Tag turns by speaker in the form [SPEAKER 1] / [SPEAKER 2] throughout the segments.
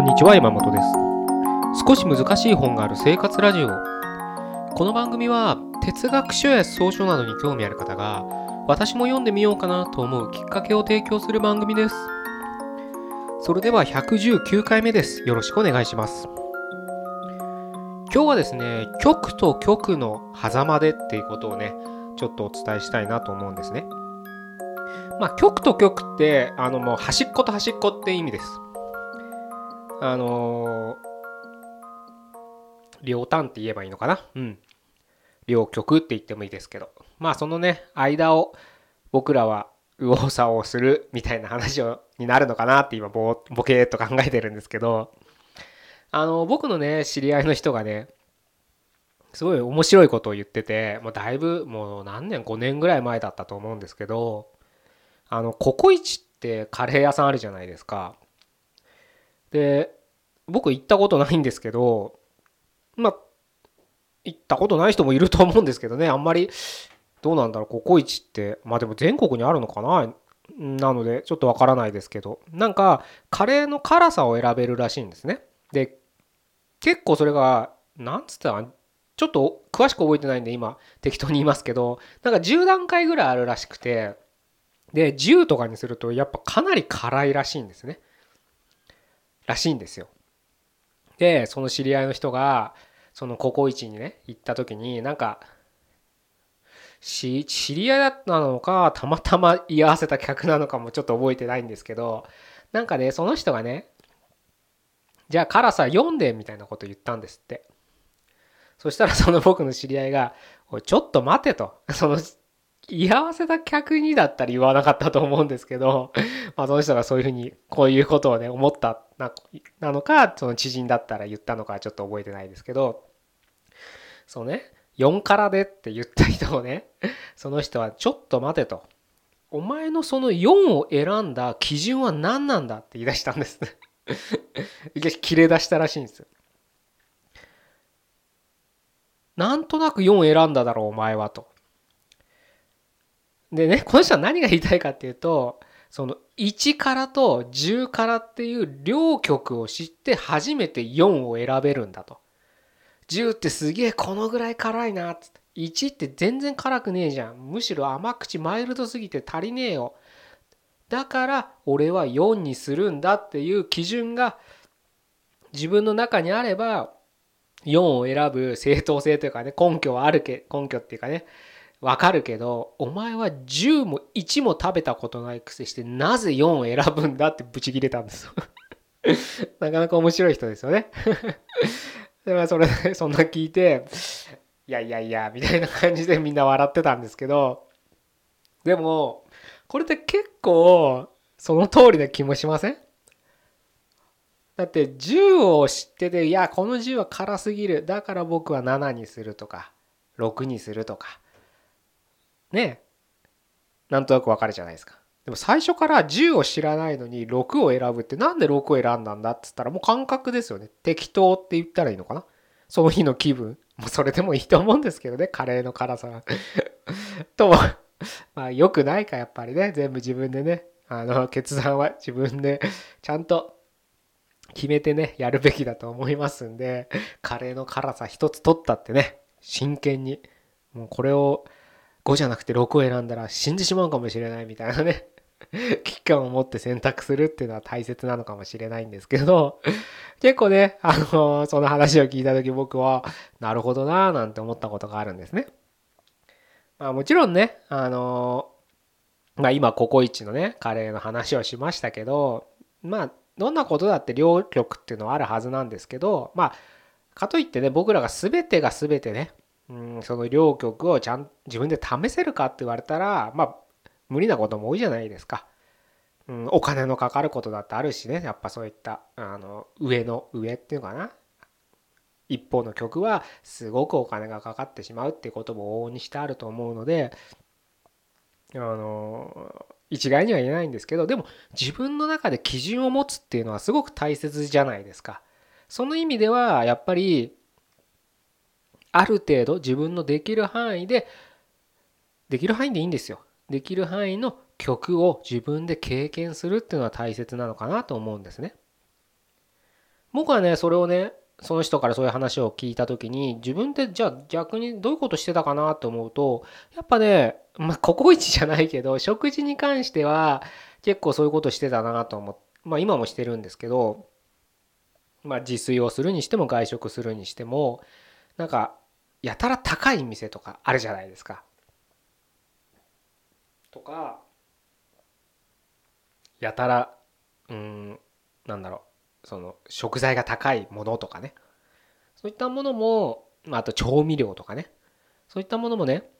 [SPEAKER 1] こんにちは山本です。少し難しい本がある生活ラジオ。この番組は哲学書や草書などに興味ある方が私も読んでみようかなと思うきっかけを提供する番組です。それでは119回目です。よろしくお願いします。今日はですね極と極の狭間でっていうことをねちょっとお伝えしたいなと思うんですね。まあ極と極ってあのもう端っこと端っこって意味です。あの、両端って言えばいいのかな？うん。両極って言ってもいいですけど。まあそのね間を僕らは右往左往するみたいな話をになるのかなって今ボボケーっと考えてるんですけど。あの僕のね知り合いの人がねすごい面白いことを言っててもうだいぶもう何年5年ぐらい前だったと思うんですけどあのココイチってカレー屋さんあるじゃないですか。で僕行ったことないんですけどまあ行ったことない人もいると思うんですけどね。あんまりどうなんだろう。ココイチってまあでも全国にあるのかな？なのでちょっとわからないですけど。なんかカレーの辛さを選べるらしいんですね。で結構それがなんつったらちょっと詳しく覚えてないんで今適当に言いますけどなんか10段階ぐらいあるらしくてで10とかにするとやっぱかなり辛いらしいんですね。らしいんですよ。でその知り合いの人がそのココイチにね行った時になんか知り合いだったのかたまたま居合わせた客なのかもちょっと覚えてないんですけどなんかねその人がねじゃあ辛さ読んでみたいなこと言ったんですって。そしたらその僕の知り合いが「おいちょっと待て」と。その居合わせた客にだったら言わなかったと思うんですけど、まあ、その人がそういうふうにこういうことをね思ったななのかその知人だったら言ったのかちょっと覚えてないですけどそうね4からでって言った人をね その人はちょっと待てと。お前のその4を選んだ基準は何なんだって言い出したんです。切れ出したらしいんですよ。なんとなく4選んだだろうお前はと。でね この人は何が言いたいかっていうとその1からと10からっていう両極を知って初めて4を選べるんだと。10ってすげえこのぐらい辛いなっって。1って全然辛くねえじゃん。むしろ甘口マイルドすぎて足りねえよ。だから俺は4にするんだっていう基準が自分の中にあれば4を選ぶ正当性というかね根拠はあるけ根拠っていうかねわかるけどお前は10も1も食べたことないくせしてなぜ4を選ぶんだってブチギレたんですよ。なかなか面白い人ですよね。でまあそれそんな聞いていやいやいやみたいな感じでみんな笑ってたんですけどでもこれって結構その通りな気もしません？だって10を知ってていやこの10は辛すぎる。だから僕は7にするとか6にするとかねなんとなくわかるじゃないですか。でも最初から10を知らないのに6を選ぶってなんで6を選んだんだっつったらもう感覚ですよね。適当って言ったらいいのかなその日の気分。もうそれでもいいと思うんですけどね。カレーの辛さ。と、まあ良くないかやっぱりね。全部自分でね。あの決断は自分でちゃんと決めてね、やるべきだと思いますんで、カレーの辛さ一つ取ったってね、真剣に、もうこれを5じゃなくて6を選んだら死んでしまうかもしれないみたいなね 危機感を持って選択するっていうのは大切なのかもしれないんですけど結構ね、あのその話を聞いた時僕は、なるほどなぁなんて思ったことがあるんですね。まあもちろんね、あのまあ今ココイチのね、カレーの話をしましたけど、まあどんなことだって両極っていうのはあるはずなんですけど、まあかといってね、僕らが全てが全てね、うんその両極をちゃん自分で試せるかって言われたらまあ無理なことも多いじゃないですか。うん、お金のかかることだってあるしねやっぱそういったあの上の上っていうかな一方の曲はすごくお金がかかってしまうっていうことも往々にしてあると思うのであの一概には言えないんですけどでも自分の中で基準を持つっていうのはすごく大切じゃないですか。その意味ではやっぱりある程度自分のできる範囲でできる範囲でいいんですよ。できる範囲の曲を自分で経験するっていうのは大切なのかなと思うんですね。僕はねそれをねその人からそういう話を聞いた時に自分でじゃあ逆にどういうことしてたかなと思うとやっぱねまあココイチじゃないけど食事に関しては結構そういうことしてたなと思ってまあ今もしてるんですけどまあ自炊をするにしても外食するにしてもなんかやたら高い店とかあるじゃないですか。とかやたらうんなんだろう。その食材が高いものとかね。そういったものもあと調味料とかね。そういったものもね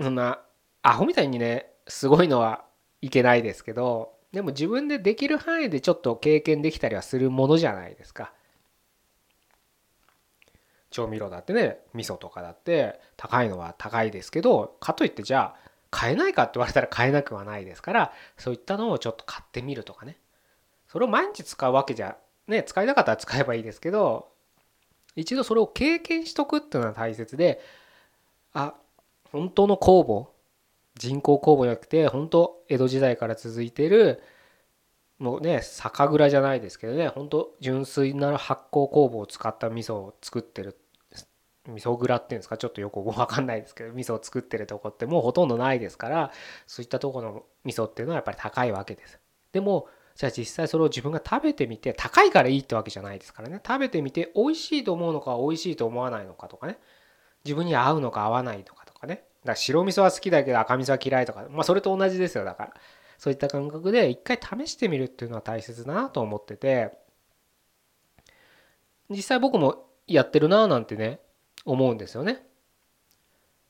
[SPEAKER 1] そんなアホみたいにねすごいのはいけないですけどでも自分でできる範囲でちょっと経験できたりはするものじゃないですか。調味料だってね味噌とかだって高いのは高いですけどかといってじゃあ買えないかって言われたら買えなくはないですからそういったのをちょっと買ってみるとかね。それを毎日使うわけじゃね使いたかったら使えばいいですけど一度それを経験しとくっていうのは大切であ本当の酵母人工酵母じゃなくて本当江戸時代から続いてるもうね酒蔵じゃないですけどね本当純粋な発酵酵母を使った味噌を作ってる味噌蔵っていうんですか？ちょっとよく分かんないですけど味噌を作ってるとこってもうほとんどないですからそういったとこの味噌っていうのはやっぱり高いわけです。でもじゃあ実際それを自分が食べてみて高いからいいってわけじゃないですからね。食べてみて美味しいと思うのか美味しいと思わないのかとかね。自分に合うのか合わないのかとかね。だから白味噌は好きだけど赤味噌は嫌いとかまあそれと同じですよだから。そういった感覚で一回試してみるっていうのは大切だなと思ってて。実際僕もやってるななんてね思うんですよね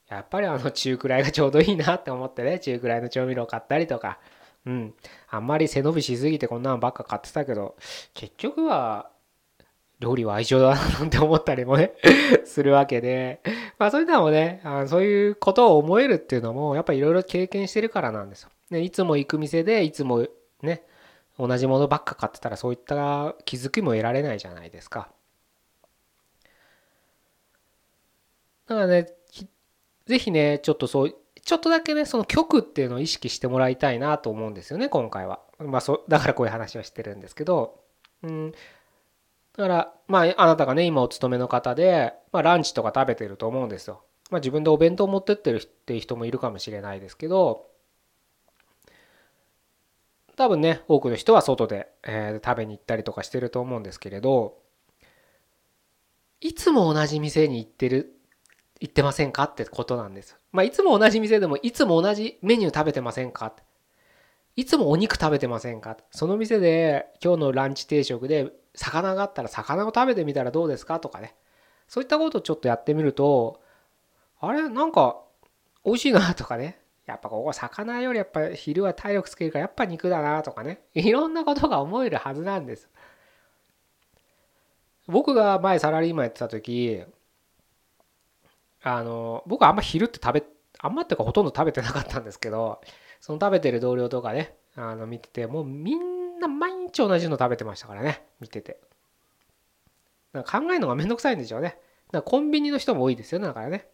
[SPEAKER 1] やっぱりあの中くらいがちょうどいいなって思ってね中くらいの調味料を買ったりとかうん。あんまり背伸びしすぎてこんなのばっか買ってたけど、結局は、料理は愛情だななんて思ったりもね するわけで、まあそういうのもね、あそういうことを思えるっていうのも、やっぱりいろいろ経験してるからなんですよ。ね、いつも行く店で、いつもね、同じものばっか買ってたらそういった気づきも得られないじゃないですか。だからね、ぜひね、ちょっとそうちょっとだけねその曲っていうのを意識してもらいたいなと思うんですよね今回は。まあそうだからこういう話をしてるんですけど、うん、だからまああなたがね今お勤めの方で、まあ、ランチとか食べてると思うんですよ。まあ、自分でお弁当持ってってるっていう人もいるかもしれないですけど多分ね多くの人は外で、えー、食べに行ったりとかしてると思うんですけれどいつも同じ店に行ってる行ってませんかってことなんです。まあ、いつも同じ店でも、いつも同じメニュー食べてませんかいつもお肉食べてませんかその店で今日のランチ定食で魚があったら魚を食べてみたらどうですかとかね。そういったことをちょっとやってみると、あれなんか美味しいなとかね。やっぱここ魚よりやっぱ昼は体力つけるからやっぱ肉だなとかね。いろんなことが思えるはずなんです。僕が前サラリーマンやってた時あの僕はあんま昼って食べあんまっていうかほとんど食べてなかったんですけどその食べてる同僚とかねあの見ててもうみんな毎日同じの食べてましたからね見てて。なんか考えるのがめんどくさいんでしょうね。だかコンビニの人も多いですよねだからね。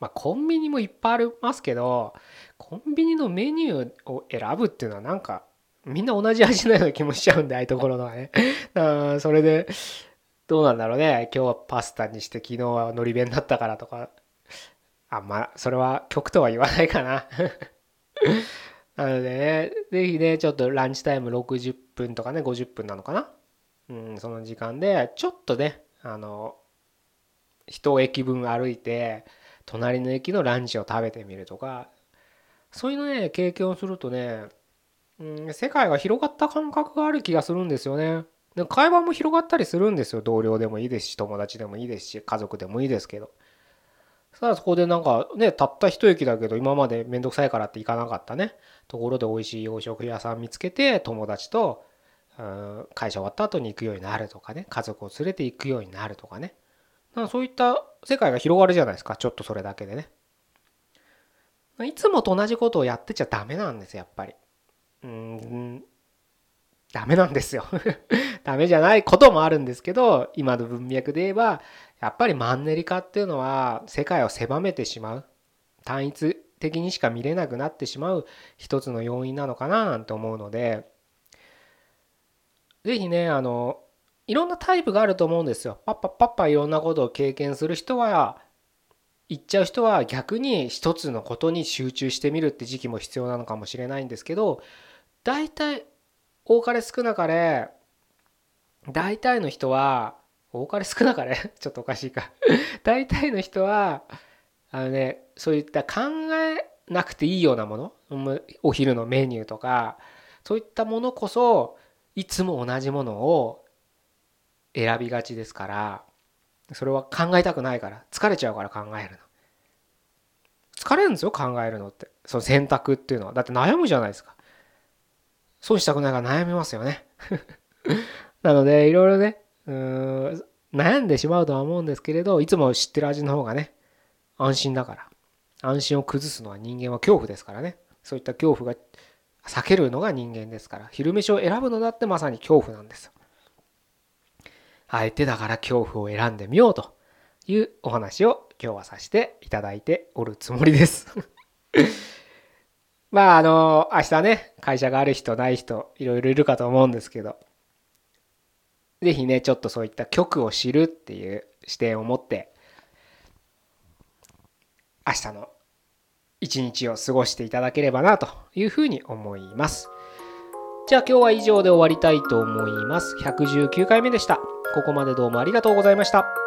[SPEAKER 1] まあコンビニもいっぱいありますけどコンビニのメニューを選ぶっていうのはなんかみんな同じ味のような気もしちゃうんでああいうところのはね。それでどうなんだろうね。今日はパスタにして昨日はのり弁だったからとか。あんまそれは曲とは言わないかな。なのでね是非ねちょっとランチタイム60分とかね50分なのかな。うんその時間でちょっとねあの一駅分歩いて隣の駅のランチを食べてみるとか。そういうのね経験をするとね、うん、世界が広がった感覚がある気がするんですよね。で会話も広がったりするんですよ。同僚でもいいですし友達でもいいですし家族でもいいですけど。さあそこでなんかねたった一駅だけど今まで面倒くさいからって行かなかったね。ところで美味しい洋食屋さん見つけて友達と会社終わった後に行くようになるとかね。家族を連れて行くようになるとかね。かそういった世界が広がるじゃないですか。ちょっとそれだけでね。いつもと同じことをやってちゃダメなんですやっぱり。うんダメなんですよ。ダメじゃないこともあるんですけど今の文脈で言えばやっぱりマンネリ化っていうのは世界を狭めてしまう。単一的にしか見れなくなってしまう一つの要因なのかななんて思うので。ぜひねあのいろんなタイプがあると思うんですよ。パッパッパッパいろんなことを経験する人は行っちゃう人は逆に一つのことに集中してみるって時期も必要なのかもしれないんですけど大体多かれ少なかれ大体の人は多かれ少なかれ？ちょっとおかしいか。大体の人はあのねそういった考えなくていいようなもの？お昼のメニューとかそういったものこそいつも同じものを選びがちですからそれは考えたくないから疲れちゃうから考えるの。疲れるんですよ考えるのって。その選択っていうのは。だって悩むじゃないですか。損したくないから悩みますよね。なのでいろいろねうん悩んでしまうとは思うんですけれどいつも知ってる味の方がね安心だから安心を崩すのは人間は恐怖ですからね。そういった恐怖が避けるのが人間ですから昼飯を選ぶのだってまさに恐怖なんです。あえてだから恐怖を選んでみようというお話を今日はさせていただいておるつもりです。まああの明日ね会社がある人ない人いろいろいるかと思うんですけど是非ねちょっとそういった局を知るっていう視点を持って明日の一日を過ごしていただければなというふうに思います。じゃあ今日は以上で終わりたいと思います。119回目でした。ここまでどうもありがとうございました。